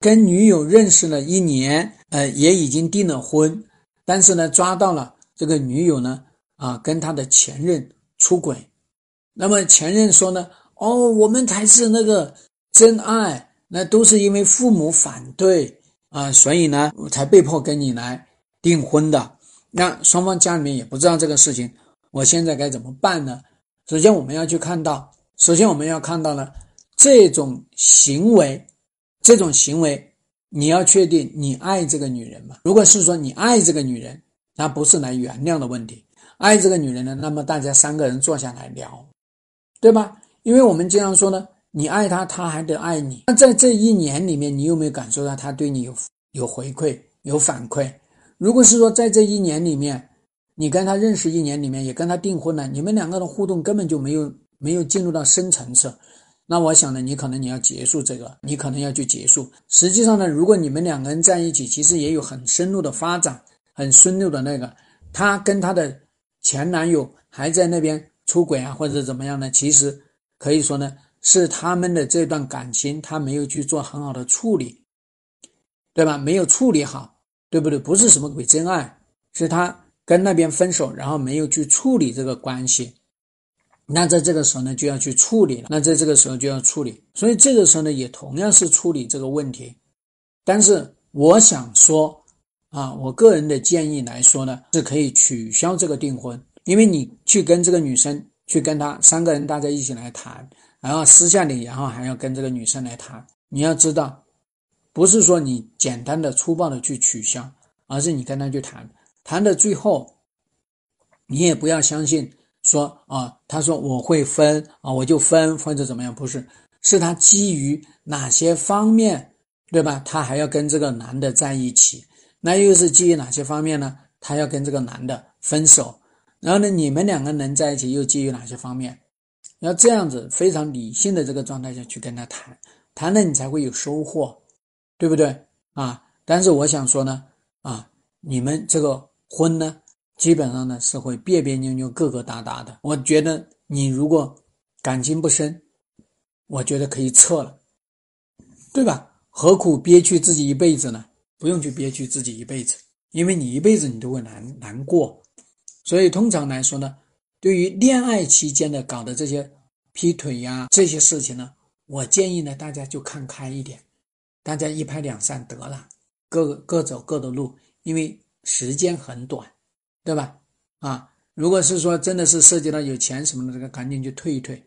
跟女友认识了一年，呃，也已经订了婚，但是呢，抓到了这个女友呢，啊，跟他的前任出轨。那么前任说呢，哦，我们才是那个真爱，那都是因为父母反对啊，所以呢，才被迫跟你来订婚的。那双方家里面也不知道这个事情，我现在该怎么办呢？首先我们要去看到，首先我们要看到呢，这种行为，这种行为，你要确定你爱这个女人吗？如果是说你爱这个女人，那不是来原谅的问题，爱这个女人呢，那么大家三个人坐下来聊，对吧？因为我们经常说呢，你爱她，她还得爱你。那在这一年里面，你有没有感受到她对你有有回馈、有反馈？如果是说在这一年里面，你跟他认识一年里面也跟他订婚了，你们两个的互动根本就没有没有进入到深层次，那我想呢，你可能你要结束这个，你可能要去结束。实际上呢，如果你们两个人在一起，其实也有很深入的发展，很深入的那个，他跟他的前男友还在那边出轨啊，或者怎么样呢？其实可以说呢，是他们的这段感情他没有去做很好的处理，对吧？没有处理好。对不对？不是什么鬼真爱，是他跟那边分手，然后没有去处理这个关系。那在这个时候呢，就要去处理了。那在这个时候就要处理，所以这个时候呢，也同样是处理这个问题。但是我想说，啊，我个人的建议来说呢，是可以取消这个订婚，因为你去跟这个女生去跟她三个人大家一起来谈，然后私下里，然后还要跟这个女生来谈。你要知道。不是说你简单的粗暴的去取消，而是你跟他去谈，谈的最后，你也不要相信说啊，他说我会分啊，我就分或者怎么样，不是，是他基于哪些方面，对吧？他还要跟这个男的在一起，那又是基于哪些方面呢？他要跟这个男的分手，然后呢，你们两个人在一起又基于哪些方面？要这样子非常理性的这个状态下去跟他谈，谈了你才会有收获。对不对啊？但是我想说呢，啊，你们这个婚呢，基本上呢是会别别扭扭、疙疙瘩瘩的。我觉得你如果感情不深，我觉得可以撤了，对吧？何苦憋屈自己一辈子呢？不用去憋屈自己一辈子，因为你一辈子你都会难难过。所以通常来说呢，对于恋爱期间的搞的这些劈腿呀这些事情呢，我建议呢大家就看开一点。大家一拍两散得了，各各走各的路，因为时间很短，对吧？啊，如果是说真的是涉及到有钱什么的，这个赶紧去退一退。